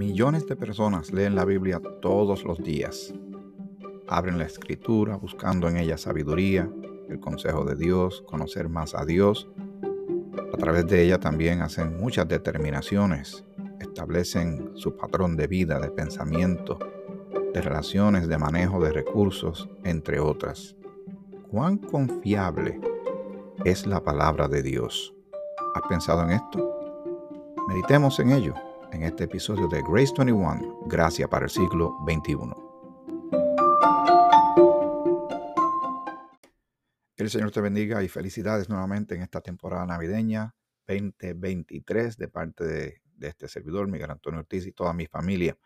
Millones de personas leen la Biblia todos los días. Abren la escritura buscando en ella sabiduría, el consejo de Dios, conocer más a Dios. A través de ella también hacen muchas determinaciones, establecen su patrón de vida, de pensamiento, de relaciones, de manejo de recursos, entre otras. ¿Cuán confiable es la palabra de Dios? ¿Has pensado en esto? Meditemos en ello en este episodio de Grace 21, Gracia para el siglo XXI. El Señor te bendiga y felicidades nuevamente en esta temporada navideña 2023 de parte de, este servidor, Miguel Antonio Ortiz y toda mi familia.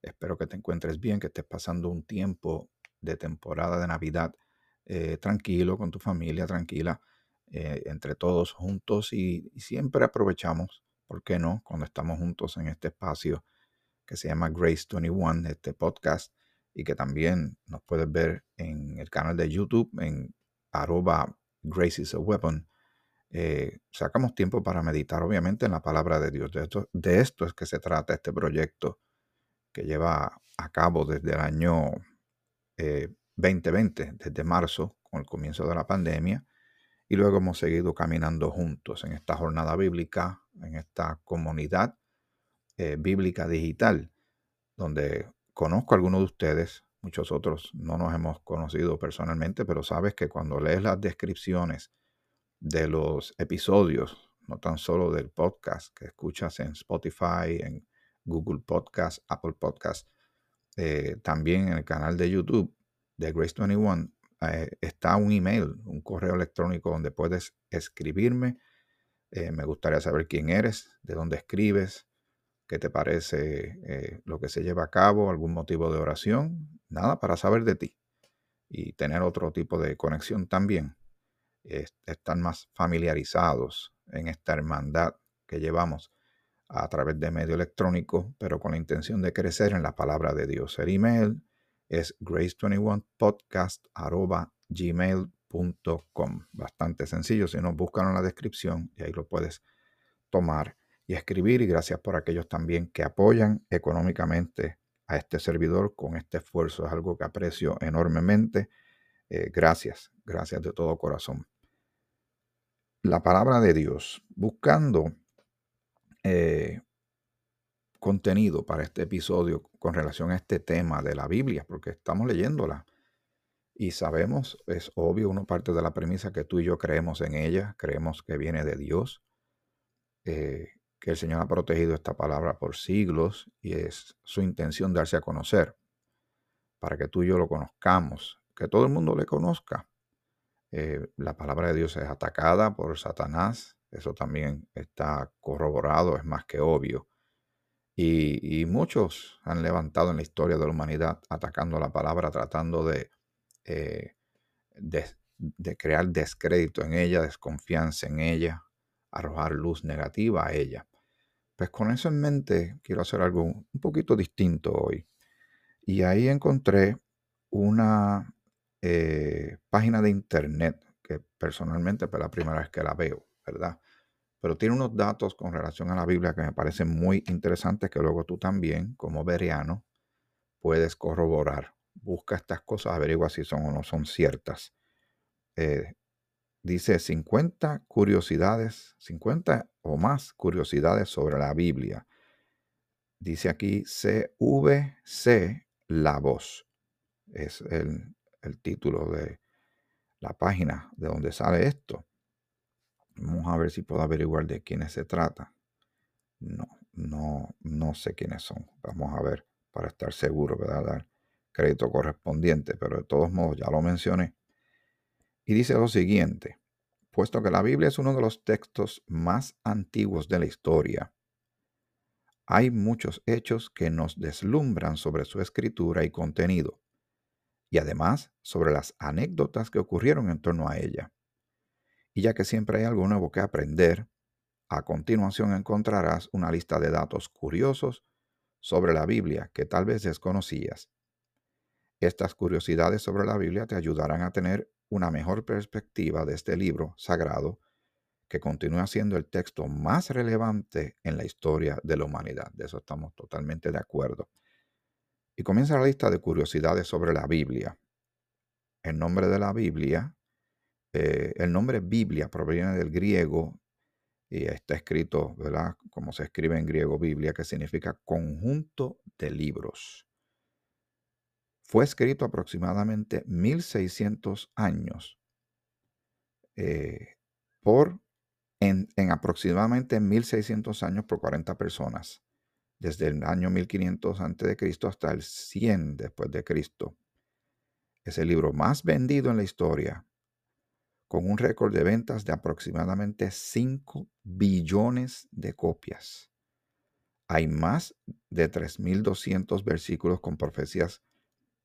Espero que te encuentres bien, que estés pasando un tiempo de temporada de Navidad eh, tranquilo con tu familia, tranquila, eh, entre todos juntos y siempre aprovechamos ¿por qué no? Cuando estamos juntos en este espacio que se llama Grace 21, este podcast, y que también nos puedes ver en el canal de YouTube en arroba Grace is a Weapon. Eh, sacamos tiempo para meditar, obviamente, en la palabra de Dios. De esto, es que se trata este proyecto que lleva a cabo desde el año 2020, eh, desde marzo, con el comienzo de la pandemia, y luego hemos seguido caminando juntos en esta jornada bíblica, en esta comunidad eh, bíblica digital, donde conozco a algunos de ustedes, muchos otros no nos hemos conocido personalmente, pero sabes que cuando lees las descripciones de los episodios, no tan solo del podcast que escuchas en Spotify, en Google Podcast, Apple Podcast, eh, también en el canal de YouTube de Grace 21, eh, está un email, un correo electrónico donde puedes escribirme. Eh, me gustaría saber quién eres, de dónde escribes, qué te parece eh, lo que se lleva a cabo, algún motivo de oración, nada para saber de ti y tener otro tipo de conexión también. estar más familiarizados en esta hermandad que llevamos a través de medio electrónico, pero con la intención de crecer en la palabra de Dios. El email es grace21podcast.gmail.com. Bastante sencillo, si no, búscalo en la descripción y ahí lo puedes tomar y escribir. Y gracias por aquellos también que apoyan económicamente a este servidor con este esfuerzo. Es algo que aprecio enormemente. Eh, gracias, gracias de todo corazón. La palabra de Dios, buscando eh, contenido para este episodio con relación a este tema de la Biblia, porque estamos leyéndola y sabemos, es obvio, uno parte de la premisa que tú y yo creemos en ella, creemos que viene de Dios, eh, que el Señor ha protegido esta palabra por siglos y es su intención darse a conocer, para que tú y yo lo conozcamos, que todo el mundo le conozca. Eh, la palabra de Dios es atacada por Satanás, eso también está corroborado, es más que obvio. Y, muchos han levantado en la historia de la humanidad atacando la palabra, tratando de, eh, de, crear descrédito en ella, desconfianza en ella, arrojar luz negativa a ella. Pues con eso en mente quiero hacer algo un poquito distinto hoy. Y ahí encontré una eh, página de internet que personalmente es pues, la primera vez que la veo, ¿verdad? Pero tiene unos datos con relación a la Biblia que me parecen muy interesantes que luego tú también, como veriano, puedes corroborar. Busca estas cosas, averigua si son o no son ciertas. Eh, dice 50 curiosidades, 50 o más curiosidades sobre la Biblia. Dice aquí CVC La Voz. Es el, el título de la página de donde sale esto. Vamos a ver si puedo averiguar de quiénes se trata. No, no, no sé quiénes son. Vamos a ver para estar seguro, ¿verdad? Dar crédito correspondiente, pero de todos modos ya lo mencioné. Y dice lo siguiente, puesto que la Biblia es uno de los textos más antiguos de la historia, hay muchos hechos que nos deslumbran sobre su escritura y contenido, y además sobre las anécdotas que ocurrieron en torno a ella. Y ya que siempre hay algo nuevo que aprender, a continuación encontrarás una lista de datos curiosos sobre la Biblia que tal vez desconocías. Estas curiosidades sobre la Biblia te ayudarán a tener una mejor perspectiva de este libro sagrado que continúa siendo el texto más relevante en la historia de la humanidad. De eso estamos totalmente de acuerdo. Y comienza la lista de curiosidades sobre la Biblia. El nombre de la Biblia, eh, el nombre Biblia proviene del griego y está escrito, ¿verdad? Como se escribe en griego Biblia, que significa conjunto de libros. Fue escrito aproximadamente 1600 años eh, por, en, en aproximadamente 1600 años por 40 personas desde el año 1500 a.C. hasta el 100 después de Cristo. Es el libro más vendido en la historia, con un récord de ventas de aproximadamente 5 billones de copias. Hay más de 3.200 versículos con profecías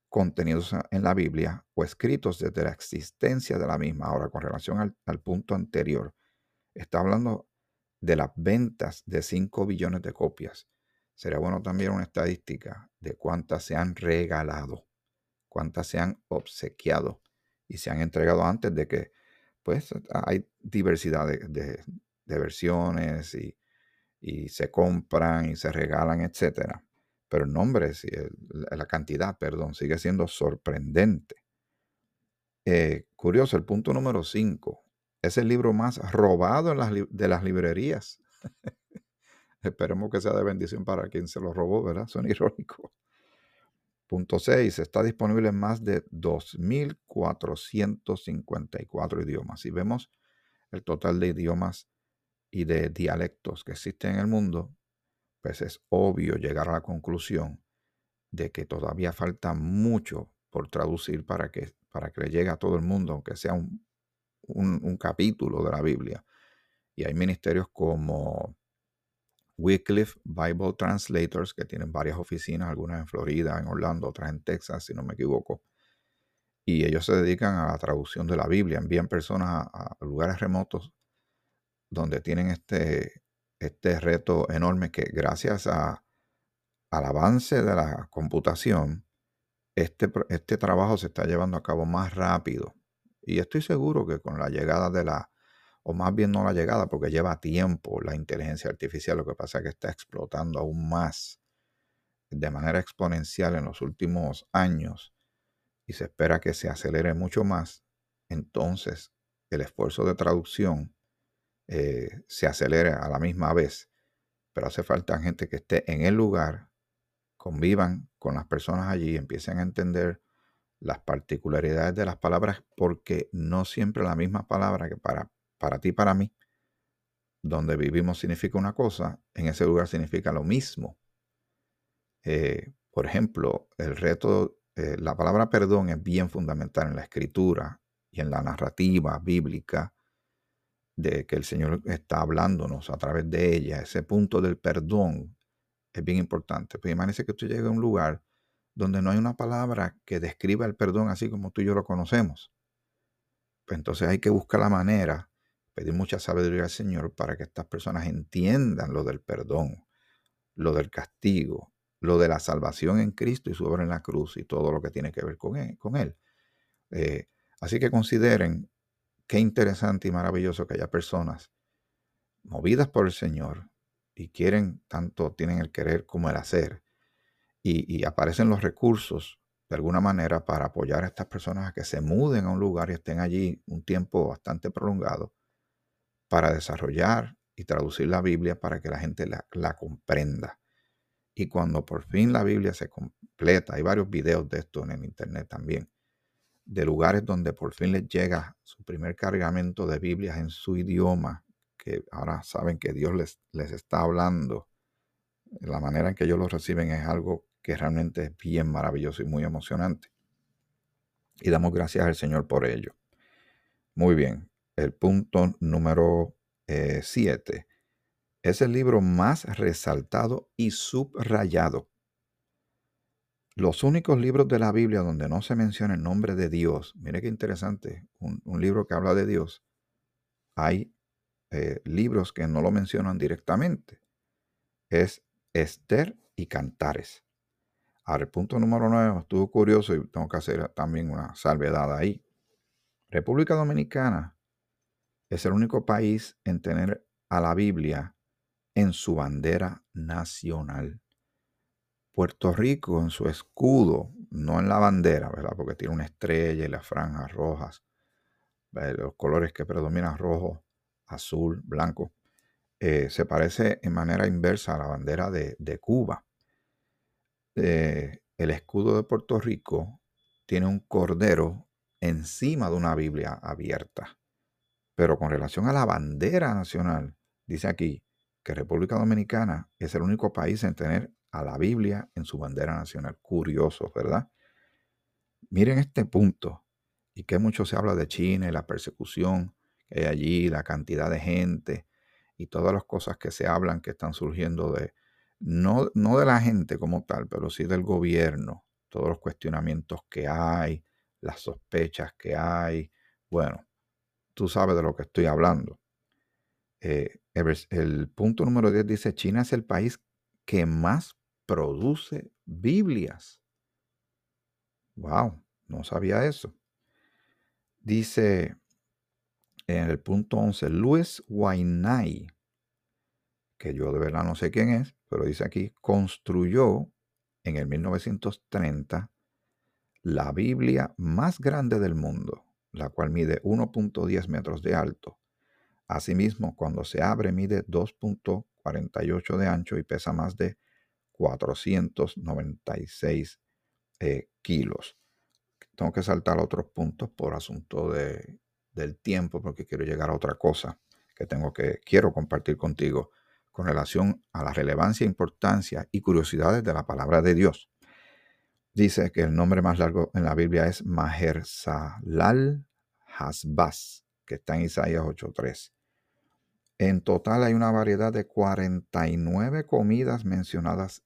contenidos en la Biblia o escritos desde la existencia de la misma. Ahora, con relación al, punto anterior, está hablando de las ventas de 5 billones de copias. Sería bueno también una estadística de cuántas se han regalado, cuántas se han obsequiado y se han entregado antes de que, pues, hay diversidad de, versiones y, se compran y se regalan, etcétera. Pero el nombre, la cantidad, perdón, sigue siendo sorprendente. Eh, curioso, el punto número 5 es el libro más robado de las librerías. Esperemos que sea de bendición para quien se lo robó, ¿verdad? Son irónicos. Punto 6. Está disponible en más de 2.454 idiomas. Si vemos el total de idiomas y de dialectos que existen en el mundo, pues es obvio llegar a la conclusión de que todavía falta mucho por traducir para que, para que le llegue a todo el mundo, aunque sea un, un capítulo de la Biblia. Y hay ministerios como Wycliffe Bible Translators, que tienen varias oficinas, algunas en Florida, en Orlando, otras en Texas, si no me equivoco. Y ellos se dedican a la traducción de la Biblia, envían personas a, lugares remotos donde tienen este, este reto enorme que gracias al avance de la computación, este, este trabajo se está llevando a cabo más rápido. Y estoy seguro que con la llegada de la o más bien no la llegada, porque lleva tiempo la inteligencia artificial, lo que pasa es que está explotando aún más de manera exponencial en los últimos años y se espera que se acelere mucho más, entonces el esfuerzo de traducción eh, se acelere a la misma vez, pero hace falta gente que esté en el lugar, convivan con las personas allí, empiecen a entender las particularidades de las palabras, porque no siempre la misma palabra que para para ti para mí, donde vivimos significa una cosa, en ese lugar significa lo mismo. Eh, por ejemplo, el reto, eh, la palabra perdón es bien fundamental en la escritura y en la narrativa bíblica de que el Señor está hablándonos a través de ella. Ese punto del perdón es bien importante. Pues imagínese que usted llegue a un lugar donde no hay una palabra que describa el perdón así como tú y yo lo conocemos. Pues entonces hay que buscar la manera pedir mucha sabiduría al Señor para que estas personas entiendan lo del perdón, lo del castigo, lo de la salvación en Cristo y su obra en la cruz y todo lo que tiene que ver con Él. Con él. Eh, así que consideren qué interesante y maravilloso que haya personas movidas por el Señor y quieren, tanto tienen el querer como el hacer, y aparecen los recursos de alguna manera para apoyar a estas personas a que se muden a un lugar y estén allí un tiempo bastante prolongado para desarrollar y traducir la Biblia para que la gente la, comprenda. Y cuando por fin la Biblia se completa, hay varios videos de esto en el Internet también, de lugares donde por fin les llega su primer cargamento de Biblias en su idioma, que ahora saben que Dios les, les está hablando. La manera en que ellos lo reciben es algo que realmente es bien maravilloso y muy emocionante. Y damos gracias al Señor por ello. Muy bien, el punto número 7. Eh, es el libro más resaltado y subrayado. Los únicos libros de la Biblia donde no se menciona el nombre de Dios, mire qué interesante, un, libro que habla de Dios, hay eh, libros que no lo mencionan directamente. Es Esther y Cantares. Ahora, el punto número 9 estuvo curioso y tengo que hacer también una salvedad ahí. República Dominicana Es el único país en tener a la Biblia en su bandera nacional. Puerto Rico en su escudo, no en la bandera, ¿verdad? Porque tiene una estrella y las franjas rojas, los colores que predominan rojo, azul, blanco. Eh, se parece en manera inversa a la bandera de, Cuba. Eh, el escudo de Puerto Rico tiene un cordero encima de una Biblia abierta. Pero con relación a la bandera nacional, dice aquí que República Dominicana es el único país en tener a la Biblia en su bandera nacional. Curioso, ¿verdad? Miren este punto, y que mucho se habla de China y la persecución que hay allí, la cantidad de gente y todas las cosas que se hablan que están surgiendo de, no, no de la gente como tal, pero sí del gobierno, todos los cuestionamientos que hay, las sospechas que hay. Bueno, tú sabes de lo que estoy hablando. Eh, el, punto número 10 dice, China es el país que más produce Biblias. Wow, no sabía eso. Dice en el punto 11, Luis Wainai, que yo de verdad no sé quién es, pero dice aquí, construyó en el 1930 la Biblia más grande del mundo, la cual mide 1.10 metros de alto. Asimismo, cuando se abre mide 2.48 de ancho y pesa más de 496 eh, kilos. Tengo que saltar otros puntos por asunto de, del tiempo porque quiero llegar a otra cosa que tengo que quiero compartir contigo con relación a la relevancia, importancia y curiosidades de la palabra de Dios dice que el nombre más largo en la Biblia es Mahersalal Hasbaz, que está en Isaías 8.3. En total hay una variedad de 49 comidas mencionadas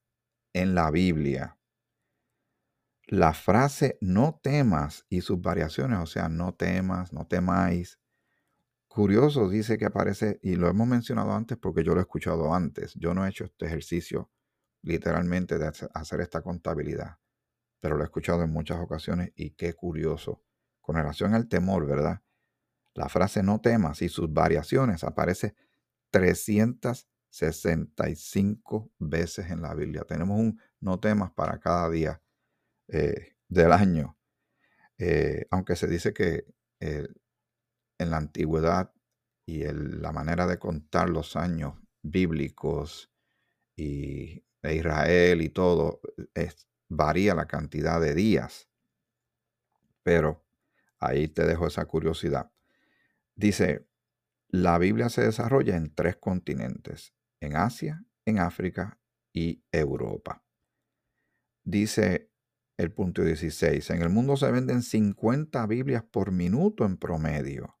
en la Biblia. La frase no temas y sus variaciones, o sea, no temas, no temáis. Curioso dice que aparece, y lo hemos mencionado antes porque yo lo he escuchado antes. Yo no he hecho este ejercicio literalmente de hacer esta contabilidad pero lo he escuchado en muchas ocasiones y qué curioso. Con relación al temor, ¿verdad? La frase no temas y sus variaciones aparece 365 veces en la Biblia. Tenemos un no temas para cada día eh, del año. Eh, aunque se dice que eh, en la antigüedad y la manera de contar los años bíblicos y de Israel y todo es varía la cantidad de días. Pero ahí te dejo esa curiosidad. Dice, la Biblia se desarrolla en tres continentes, en Asia, en África y Europa. Dice el punto 16, en el mundo se venden 50 Biblias por minuto en promedio.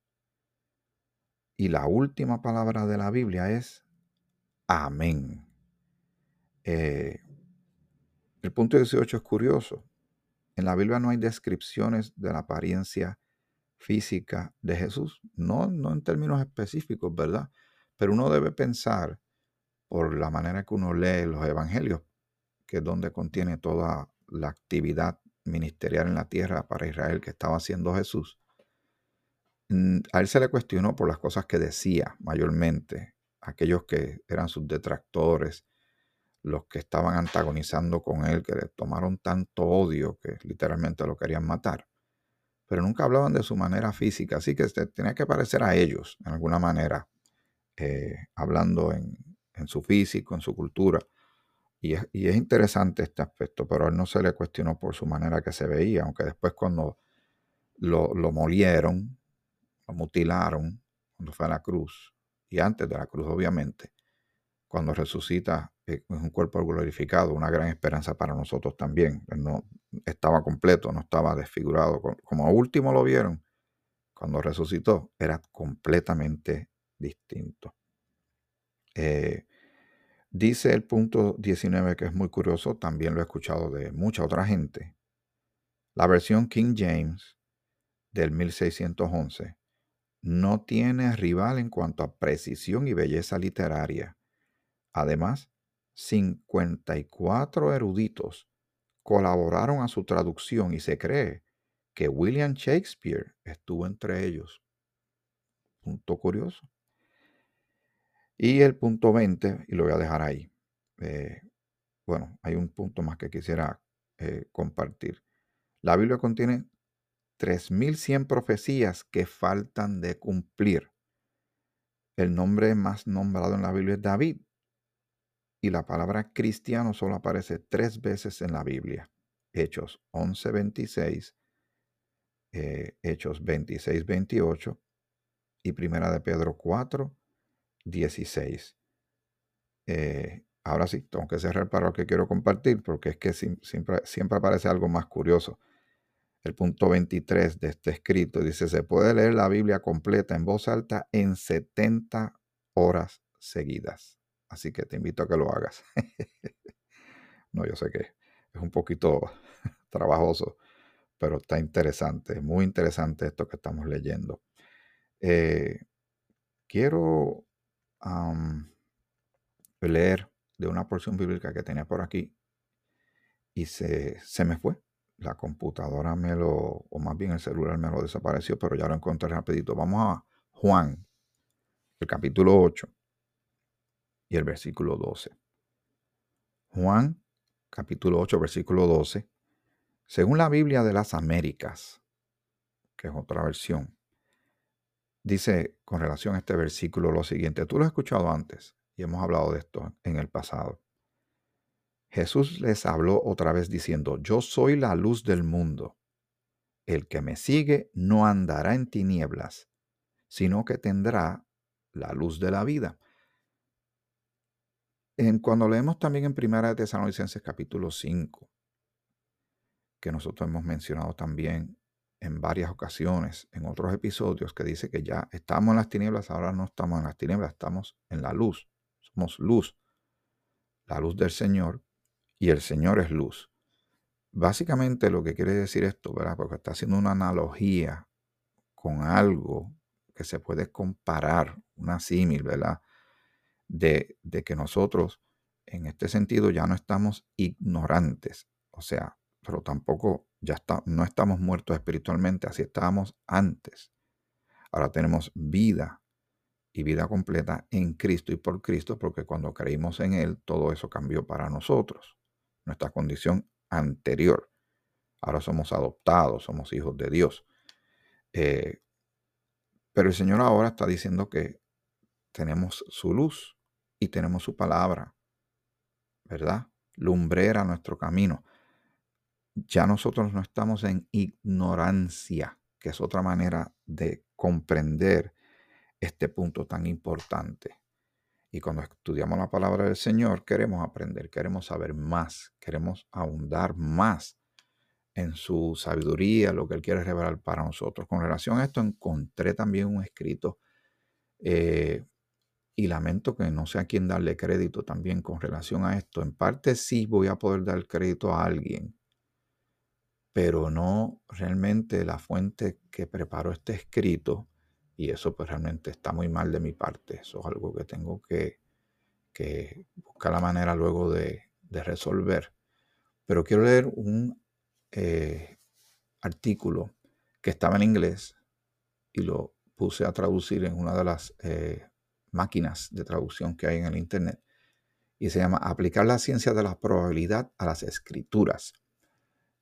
Y la última palabra de la Biblia es amén. Eh, el punto 18 es curioso. En la Biblia no hay descripciones de la apariencia física de Jesús, no, no en términos específicos, ¿verdad? Pero uno debe pensar por la manera que uno lee los evangelios, que es donde contiene toda la actividad ministerial en la tierra para Israel que estaba haciendo Jesús. Mm, a él se le cuestionó por las cosas que decía mayormente, aquellos que eran sus detractores, los que estaban antagonizando con él, que le tomaron tanto odio que literalmente lo querían matar. Pero nunca hablaban de su manera física, así que tenía que parecer a ellos, en alguna manera, eh, hablando en, su físico, en su cultura. Y es, interesante este aspecto, pero a él no se le cuestionó por su manera que se veía, aunque después cuando lo, lo molieron, lo mutilaron, cuando fue a la cruz, y antes de la cruz obviamente, cuando resucita es un cuerpo glorificado, una gran esperanza para nosotros también. no estaba completo, no estaba desfigurado. Como último lo vieron, cuando resucitó, era completamente distinto. Eh, dice el punto 19 que es muy curioso, también lo he escuchado de mucha otra gente. La versión King James del 1611 no tiene rival en cuanto a precisión y belleza literaria. Además, 54 eruditos colaboraron a su traducción y se cree que William Shakespeare estuvo entre ellos. Punto curioso. Y el punto 20, y lo voy a dejar ahí. Eh, bueno, hay un punto más que quisiera eh, compartir. La Biblia contiene 3.100 profecías que faltan de cumplir. El nombre más nombrado en la Biblia es David. Y la palabra cristiano solo aparece tres veces en la Biblia. Hechos 11:26, eh, Hechos 26:28 y Primera de Pedro 4, 16. Eh, ahora sí, tengo que cerrar para lo que quiero compartir porque es que siempre, siempre aparece algo más curioso. El punto 23 de este escrito dice, se puede leer la Biblia completa en voz alta en 70 horas seguidas. Así que te invito a que lo hagas. no, yo sé que es un poquito trabajoso, pero está interesante, muy interesante esto que estamos leyendo. Eh, quiero leer de una porción bíblica que tenía por aquí y se, se me fue. La computadora me lo, o más bien el celular me lo desapareció, pero ya lo encontré rapidito. Vamos a Juan, el capítulo 8 y el versículo 12. Juan, capítulo 8, versículo 12. Según la Biblia de las Américas, que es otra versión, dice con relación a este versículo lo siguiente. Tú lo has escuchado antes y hemos hablado de esto en el pasado. Jesús les habló otra vez diciendo, yo soy la luz del mundo. El que me sigue no andará en tinieblas, sino que tendrá la luz de la vida. En, cuando leemos también en Primera de Tesalonicenses capítulo 5, que nosotros hemos mencionado también en varias ocasiones, en otros episodios, que dice que ya estamos en las tinieblas, ahora no estamos en las tinieblas, estamos en la luz, somos luz, la luz del Señor, y el Señor es luz. Básicamente lo que quiere decir esto, ¿verdad? Porque está haciendo una analogía con algo que se puede comparar, una símil, ¿verdad? De, que nosotros en este sentido ya no estamos ignorantes, o sea, pero tampoco ya está, no estamos muertos espiritualmente, así estábamos antes. Ahora tenemos vida y vida completa en Cristo y por Cristo, porque cuando creímos en Él, todo eso cambió para nosotros, nuestra condición anterior. Ahora somos adoptados, somos hijos de Dios. Eh, pero el Señor ahora está diciendo que tenemos su luz y tenemos su palabra, ¿verdad? Lumbrera nuestro camino ya nosotros no estamos en ignorancia, que es otra manera de comprender este punto tan importante. Y cuando estudiamos la palabra del Señor, queremos aprender, queremos saber más, queremos ahondar más en su sabiduría, lo que Él quiere revelar para nosotros. Con relación a esto, encontré también un escrito eh, y lamento que no sé a quién darle crédito también con relación a esto. En parte sí voy a poder dar crédito a alguien pero no realmente la fuente que preparó este escrito, y eso pues realmente está muy mal de mi parte, eso es algo que tengo que, buscar la manera luego de, resolver. Pero quiero leer un eh, artículo que estaba en inglés y lo puse a traducir en una de las eh, máquinas de traducción que hay en el Internet y se llama Aplicar la ciencia de la probabilidad a las escrituras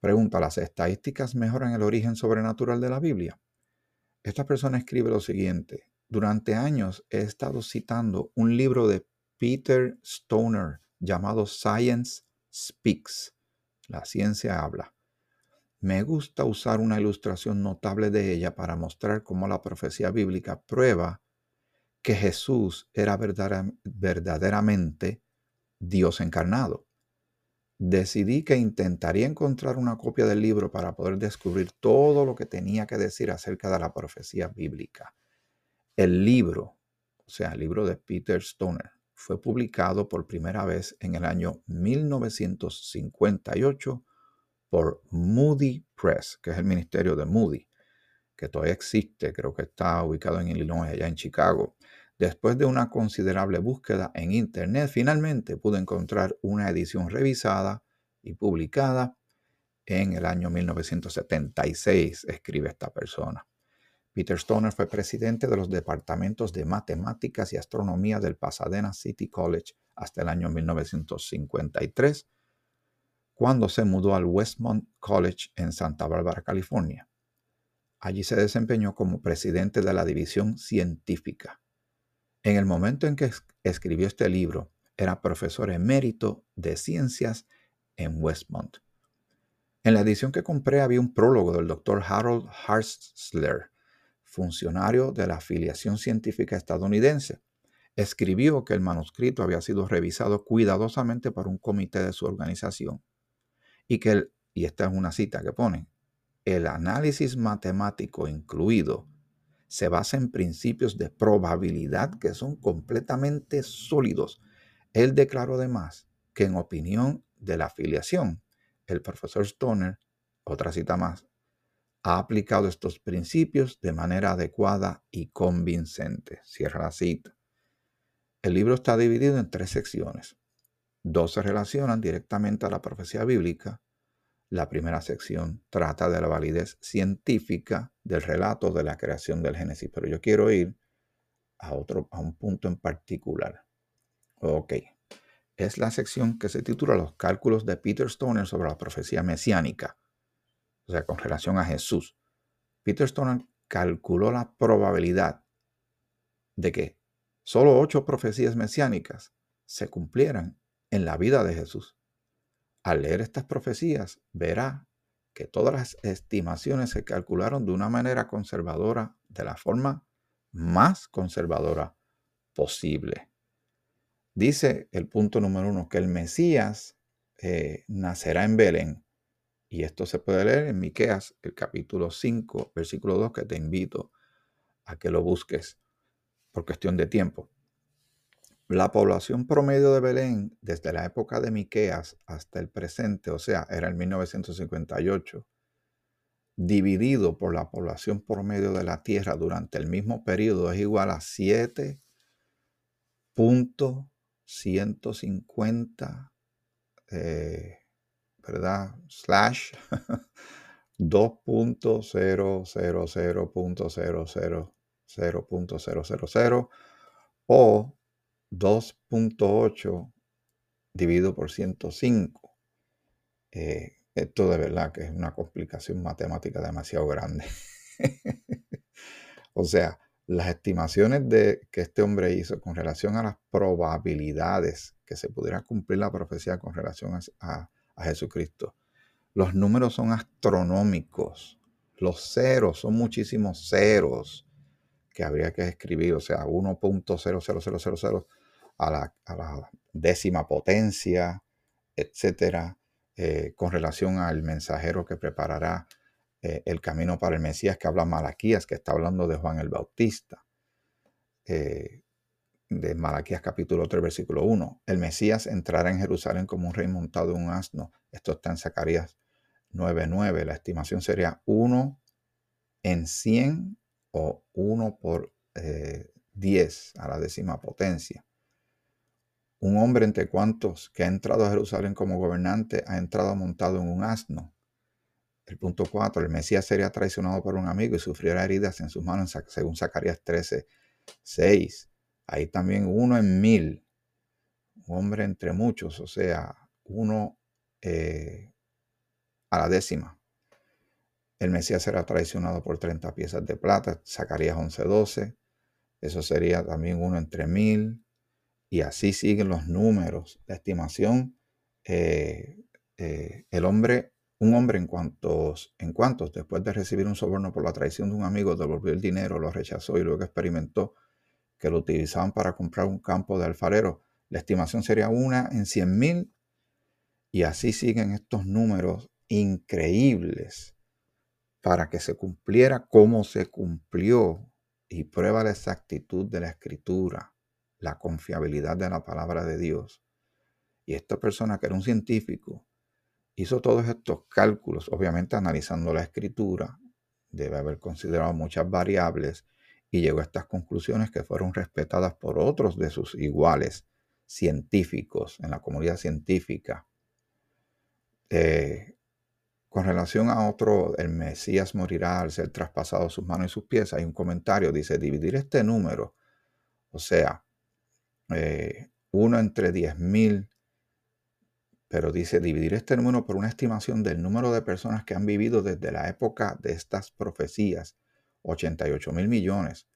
Pregunta, ¿las estadísticas mejoran el origen sobrenatural de la Biblia? Esta persona escribe lo siguiente. Durante años he estado citando un libro de Peter Stoner llamado Science Speaks. La ciencia habla. Me gusta usar una ilustración notable de ella para mostrar cómo la profecía bíblica prueba que Jesús era verdaderamente Dios encarnado decidí que intentaría encontrar una copia del libro para poder descubrir todo lo que tenía que decir acerca de la profecía bíblica. El libro, o sea, el libro de Peter Stoner, fue publicado por primera vez en el año 1958 por Moody Press, que es el ministerio de Moody, que todavía existe, creo que está ubicado en Illinois, allá en Chicago. Después de una considerable búsqueda en Internet, finalmente pude encontrar una edición revisada y publicada en el año 1976, escribe esta persona. Peter Stoner fue presidente de los departamentos de matemáticas y astronomía del Pasadena City College hasta el año 1953, cuando se mudó al Westmont College en Santa Bárbara, California. Allí se desempeñó como presidente de la división científica. En el momento en que escribió este libro, era profesor emérito de ciencias en Westmont. En la edición que compré había un prólogo del doctor Harold Harsler, funcionario de la afiliación científica estadounidense. Escribió que el manuscrito había sido revisado cuidadosamente por un comité de su organización y que, el, y esta es una cita que pone, el análisis matemático incluido se basa en principios de probabilidad que son completamente sólidos. Él declaró además que en opinión de la afiliación, el profesor Stoner, otra cita más, ha aplicado estos principios de manera adecuada y convincente. Cierra la cita. El libro está dividido en tres secciones. Dos se relacionan directamente a la profecía bíblica la primera sección trata de la validez científica del relato de la creación del Génesis, pero yo quiero ir a otro a un punto en particular. Ok. Es la sección que se titula Los cálculos de Peter Stoner sobre la profecía mesiánica, o sea, con relación a Jesús. Peter Stoner calculó la probabilidad de que solo ocho profecías mesiánicas se cumplieran en la vida de Jesús. Al leer estas profecías, verá que todas las estimaciones se calcularon de una manera conservadora, de la forma más conservadora posible. Dice el punto número uno que el Mesías eh, nacerá en Belén. Y esto se puede leer en Miqueas, el capítulo 5, versículo 2, que te invito a que lo busques por cuestión de tiempo. La población promedio de Belén desde la época de Miqueas hasta el presente, o sea, era el 1958, dividido por la población promedio de la Tierra durante el mismo periodo es igual a 7.150, eh, ¿verdad? Slash 2.000.000.000 o 2.8 dividido por 105. Eh, esto de verdad que es una complicación matemática demasiado grande. o sea, las estimaciones de, que este hombre hizo con relación a las probabilidades que se pudiera cumplir la profecía con relación a, a Jesucristo, los números son astronómicos. Los ceros son muchísimos ceros que habría que escribir, o sea, 1.00000 a la, décima potencia, etcétera, eh, con relación al mensajero que preparará eh, el camino para el Mesías, que habla Malaquías, que está hablando de Juan el Bautista. Eh, de Malaquías capítulo 3, versículo 1. El Mesías entrará en Jerusalén como un rey montado en un asno. Esto está en Zacarías 9.9. La estimación sería 1 en 100 o 1 por 10 a la décima potencia un hombre entre cuantos que ha entrado a Jerusalén como gobernante ha entrado montado en un asno. El punto 4, el Mesías sería traicionado por un amigo y sufrirá heridas en sus manos, según Zacarías 13, 6. Ahí también uno en mil, un hombre entre muchos, o sea, uno eh, a la décima. El Mesías será traicionado por 30 piezas de plata, Zacarías 11, 12. Eso sería también uno entre mil. Y así siguen los números. La estimación, eh, eh, el hombre, un hombre en cuantos, en cuantos, después de recibir un soborno por la traición de un amigo, devolvió el dinero, lo rechazó y luego experimentó que lo utilizaban para comprar un campo de alfarero. La estimación sería una en 100 mil. Y así siguen estos números increíbles para que se cumpliera como se cumplió y prueba la exactitud de la escritura la confiabilidad de la palabra de Dios. Y esta persona que era un científico hizo todos estos cálculos, obviamente analizando la escritura, debe haber considerado muchas variables y llegó a estas conclusiones que fueron respetadas por otros de sus iguales científicos en la comunidad científica. Eh, Con relación a otro, el Mesías morirá al ser traspasado sus manos y sus pies, hay un comentario, dice, dividir este número, o sea, eh, uno entre diez mil, pero dice dividir este número por una estimación del número de personas que han vivido desde la época de estas profecías, 88 mil millones,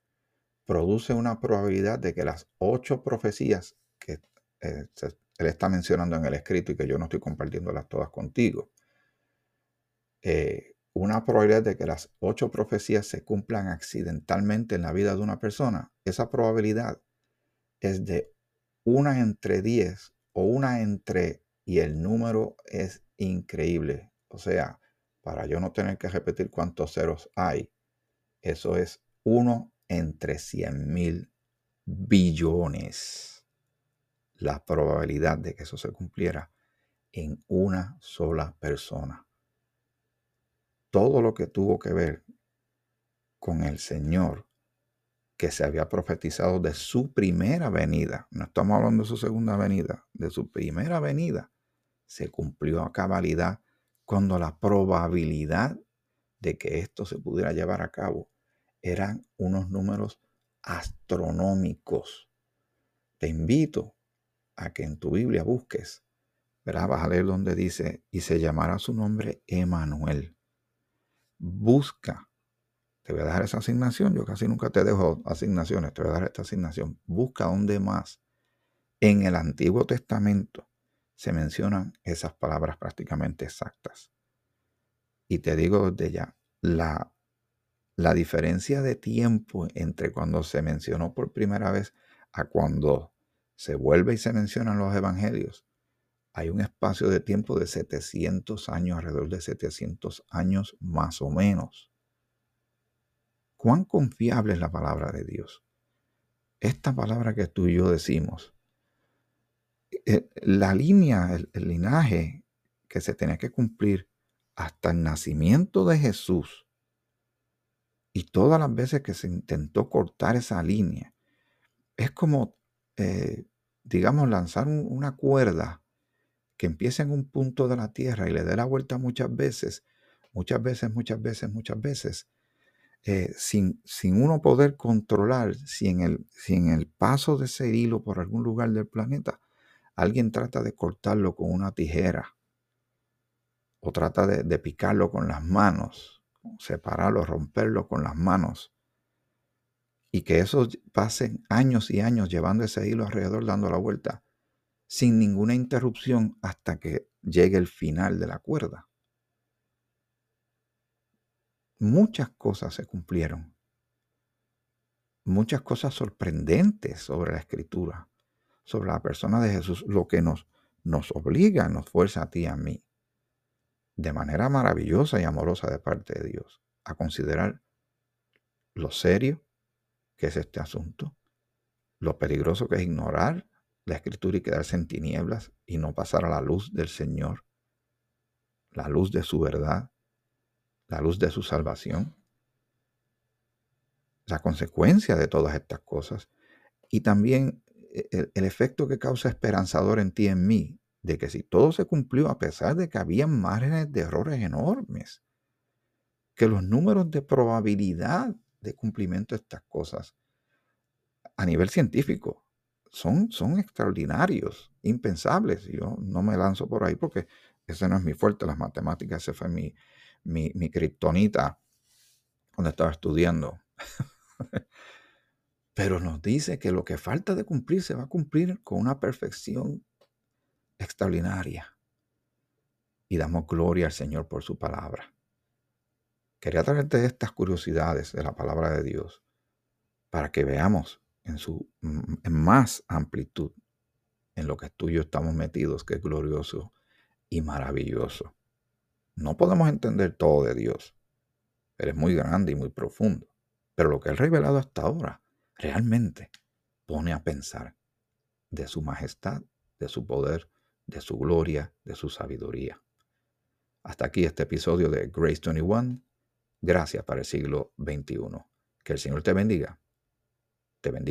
produce una probabilidad de que las ocho profecías que eh, él está mencionando en el escrito y que yo no estoy compartiéndolas todas contigo, eh, una probabilidad de que las ocho profecías se cumplan accidentalmente en la vida de una persona, esa probabilidad es de una entre diez o una entre, y el número es increíble. O sea, para yo no tener que repetir cuántos ceros hay, eso es uno entre cien mil billones. La probabilidad de que eso se cumpliera en una sola persona todo lo que tuvo que ver con el Señor que se había profetizado de su primera venida, no estamos hablando de su segunda venida, de su primera venida, se cumplió a cabalidad cuando la probabilidad de que esto se pudiera llevar a cabo eran unos números astronómicos. Te invito a que en tu Biblia busques, verás, vas a leer donde dice, y se llamará su nombre Emanuel busca. Te voy a dejar esa asignación. Yo casi nunca te dejo asignaciones. Te voy a dar esta asignación. Busca donde más. En el Antiguo Testamento se mencionan esas palabras prácticamente exactas. Y te digo desde ya, la, la diferencia de tiempo entre cuando se mencionó por primera vez a cuando se vuelve y se mencionan los evangelios hay un espacio de tiempo de 700 años, alrededor de 700 años más o menos. ¿Cuán confiable es la palabra de Dios? Esta palabra que tú y yo decimos, eh, la línea, el, linaje que se tenía que cumplir hasta el nacimiento de Jesús y todas las veces que se intentó cortar esa línea, es como, eh, digamos, lanzar una cuerda que empiece en un punto de la Tierra y le dé la vuelta muchas veces, muchas veces, muchas veces, muchas veces, eh, sin, sin, uno poder controlar si en, el, si en el paso de ese hilo por algún lugar del planeta alguien trata de cortarlo con una tijera o trata de, de picarlo con las manos, separarlo, romperlo con las manos. Y que eso pasen años y años llevando ese hilo alrededor dando la vuelta sin ninguna interrupción hasta que llegue el final de la cuerda. Muchas cosas se cumplieron. Muchas cosas sorprendentes sobre la escritura, sobre la persona de Jesús, lo que nos, nos obliga, nos fuerza a ti y a mí, de manera maravillosa y amorosa de parte de Dios, a considerar lo serio que es este asunto, lo peligroso que es ignorar la escritura y quedarse en tinieblas y no pasar a la luz del Señor, la luz de su verdad, la luz de su salvación, la consecuencia de todas estas cosas y también e, el, efecto que causa esperanzador en ti en mí, de que si todo se cumplió a pesar de que había márgenes de errores enormes, que los números de probabilidad de cumplimiento de estas cosas a nivel científico son, son extraordinarios, impensables. Yo no me lanzo por ahí porque ese no es mi fuerte, las matemáticas, ese fue mi, mi, mi kriptonita cuando estaba estudiando. Pero nos dice que lo que falta de cumplir se va a cumplir con una perfección extraordinaria. Y damos gloria al Señor por su palabra. Quería traerte estas curiosidades de la palabra de Dios para que veamos en su en más amplitud en lo que tú y estamos metidos, que es glorioso y maravilloso. No podemos entender todo de Dios. Él es muy grande y muy profundo. Pero lo que Él ha revelado hasta ahora realmente pone a pensar de su majestad, de su poder, de su gloria, de su sabiduría. Hasta aquí este episodio de Grace 21. Gracias para el siglo XXI. Que el Señor te bendiga. Te bendiga.